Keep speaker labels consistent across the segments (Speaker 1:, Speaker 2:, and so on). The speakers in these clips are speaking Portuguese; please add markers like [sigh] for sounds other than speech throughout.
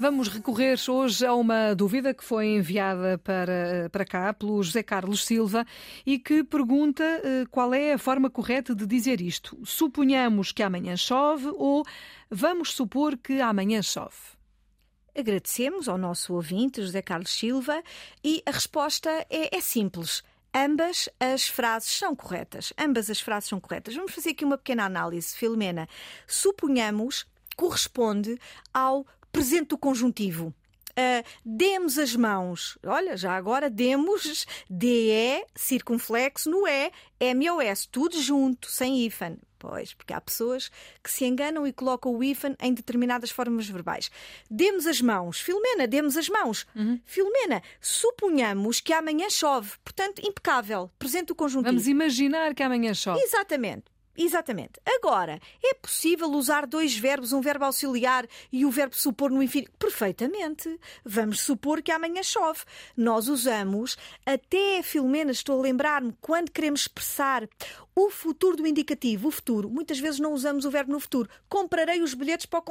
Speaker 1: Vamos recorrer hoje a uma dúvida que foi enviada para, para cá pelo José Carlos Silva e que pergunta eh, qual é a forma correta de dizer isto. Suponhamos que amanhã chove ou vamos supor que amanhã chove?
Speaker 2: Agradecemos ao nosso ouvinte, José Carlos Silva, e a resposta é, é simples. Ambas as frases são corretas. Ambas as frases são corretas. Vamos fazer aqui uma pequena análise, Filomena. Suponhamos corresponde ao presente do conjuntivo. Uh, demos as mãos. Olha, já agora demos DE, circunflexo no E, MOS, tudo junto, sem hífen. Pois, porque há pessoas que se enganam e colocam o hífen em determinadas formas verbais. Demos as mãos. Filomena, demos as mãos. Uhum. Filomena, suponhamos que amanhã chove. Portanto, impecável. Presente o conjuntivo.
Speaker 1: Vamos imaginar que amanhã chove.
Speaker 2: Exatamente. Exatamente. Agora, é possível usar dois verbos, um verbo auxiliar e o verbo supor no infinito? Perfeitamente. Vamos supor que amanhã chove. Nós usamos, até Filomena, estou a lembrar-me, quando queremos expressar o futuro do indicativo, o futuro, muitas vezes não usamos o verbo no futuro. Comprarei os bilhetes para o,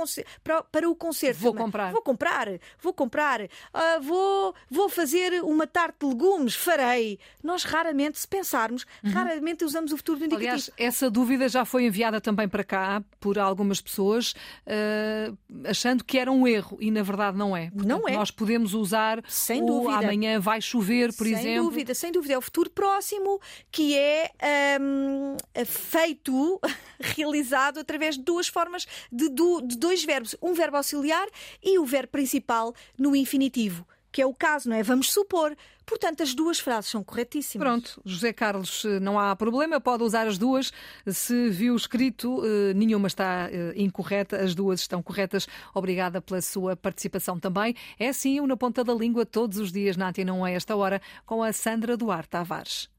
Speaker 2: para, para o concerto.
Speaker 1: Vou comprar.
Speaker 2: Vou comprar, vou comprar. Uh, vou, vou fazer uma tarte de legumes, farei. Nós raramente, se pensarmos, uhum. raramente usamos o futuro do indicativo.
Speaker 1: Aliás, essa dúvida já foi enviada também para cá por algumas pessoas, uh, achando que era um erro e na verdade não é. Portanto,
Speaker 2: não é.
Speaker 1: Nós podemos usar
Speaker 2: sem dúvida.
Speaker 1: amanhã vai chover, por
Speaker 2: sem
Speaker 1: exemplo.
Speaker 2: Sem dúvida, sem dúvida. É o futuro próximo que é. Um feito, [laughs] realizado através de duas formas, de, de dois verbos. Um verbo auxiliar e o verbo principal no infinitivo que é o caso, não é? Vamos supor. Portanto, as duas frases são corretíssimas.
Speaker 1: Pronto, José Carlos, não há problema, pode usar as duas. Se viu escrito, eh, nenhuma está eh, incorreta, as duas estão corretas. Obrigada pela sua participação também. É assim o Na Ponta da Língua, todos os dias na Antena 1 a esta hora, com a Sandra Duarte Tavares.